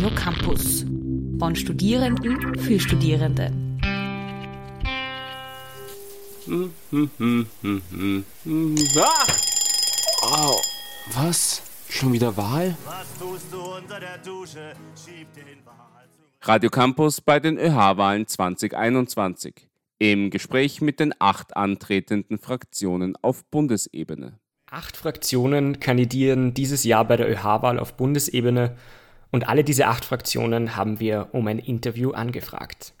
Radio Campus. Von Studierenden für Studierende. Ah! Oh, was? Schon wieder Wahl? Radio Campus bei den ÖH-Wahlen 2021. Im Gespräch mit den acht antretenden Fraktionen auf Bundesebene. Acht Fraktionen kandidieren dieses Jahr bei der ÖH-Wahl auf Bundesebene und alle diese acht Fraktionen haben wir um ein Interview angefragt.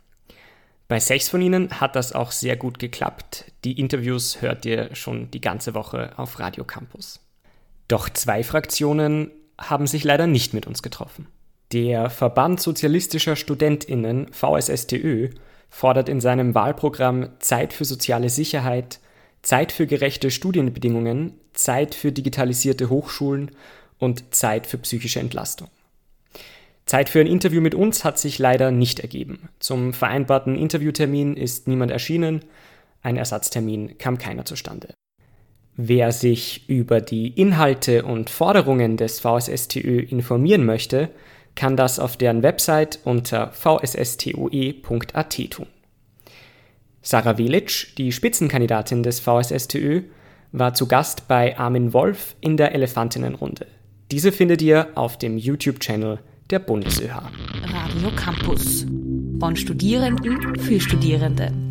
Bei sechs von ihnen hat das auch sehr gut geklappt. Die Interviews hört ihr schon die ganze Woche auf Radio Campus. Doch zwei Fraktionen haben sich leider nicht mit uns getroffen. Der Verband Sozialistischer Studentinnen VSSTÖ fordert in seinem Wahlprogramm Zeit für soziale Sicherheit, Zeit für gerechte Studienbedingungen, Zeit für digitalisierte Hochschulen und Zeit für psychische Entlastung. Zeit für ein Interview mit uns hat sich leider nicht ergeben. Zum vereinbarten Interviewtermin ist niemand erschienen, ein Ersatztermin kam keiner zustande. Wer sich über die Inhalte und Forderungen des VSSTÖ informieren möchte, kann das auf deren Website unter vsstoe.at tun. Sarah Welic, die Spitzenkandidatin des VSSTÖ, war zu Gast bei Armin Wolf in der Elefantinnenrunde. Diese findet ihr auf dem YouTube-Channel der BundesÖH. Radio Campus. Von Studierenden für Studierende.